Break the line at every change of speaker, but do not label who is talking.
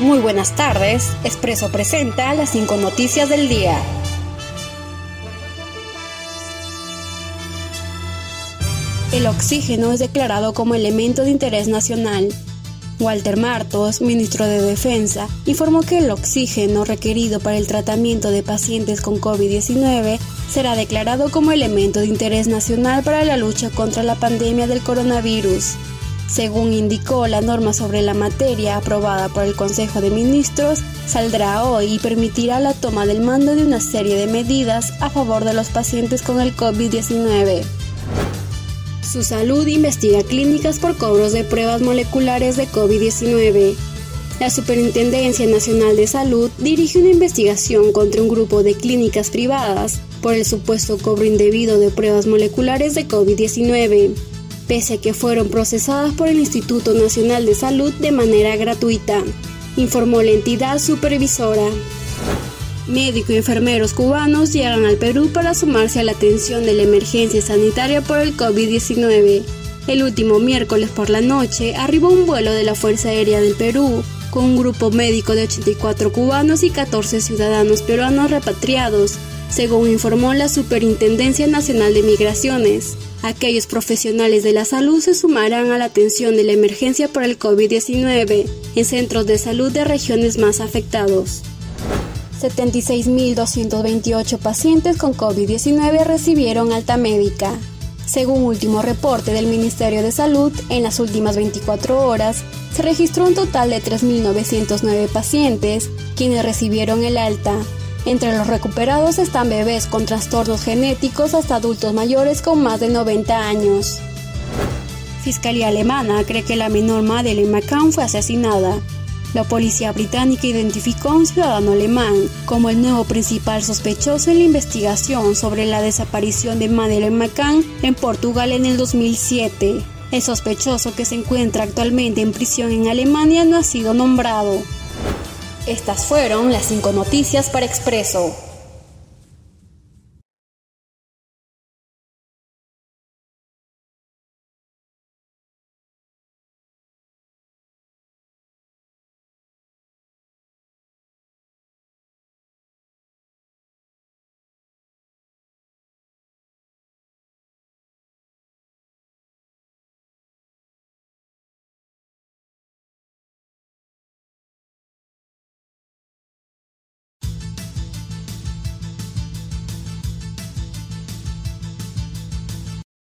Muy buenas tardes, Expreso presenta las cinco noticias del día. El oxígeno es declarado como elemento de interés nacional. Walter Martos, ministro de Defensa, informó que el oxígeno requerido para el tratamiento de pacientes con COVID-19 será declarado como elemento de interés nacional para la lucha contra la pandemia del coronavirus. Según indicó la norma sobre la materia aprobada por el Consejo de Ministros, saldrá hoy y permitirá la toma del mando de una serie de medidas a favor de los pacientes con el COVID-19. Su salud investiga clínicas por cobros de pruebas moleculares de COVID-19. La Superintendencia Nacional de Salud dirige una investigación contra un grupo de clínicas privadas por el supuesto cobro indebido de pruebas moleculares de COVID-19 pese a que fueron procesadas por el Instituto Nacional de Salud de manera gratuita, informó la entidad supervisora. Médicos y enfermeros cubanos llegan al Perú para sumarse a la atención de la emergencia sanitaria por el COVID-19. El último miércoles por la noche arribó un vuelo de la Fuerza Aérea del Perú con un grupo médico de 84 cubanos y 14 ciudadanos peruanos repatriados, según informó la Superintendencia Nacional de Migraciones. Aquellos profesionales de la salud se sumarán a la atención de la emergencia por el COVID-19 en centros de salud de regiones más afectados. 76.228 pacientes con COVID-19 recibieron alta médica. Según último reporte del Ministerio de Salud, en las últimas 24 horas se registró un total de 3.909 pacientes quienes recibieron el alta, entre los recuperados están bebés con trastornos genéticos hasta adultos mayores con más de 90 años. Fiscalía alemana cree que la menor Madeleine McCann fue asesinada. La policía británica identificó a un ciudadano alemán como el nuevo principal sospechoso en la investigación sobre la desaparición de Madeleine McCann en Portugal en el 2007. El sospechoso que se encuentra actualmente en prisión en Alemania no ha sido nombrado. Estas fueron las cinco noticias para Expreso.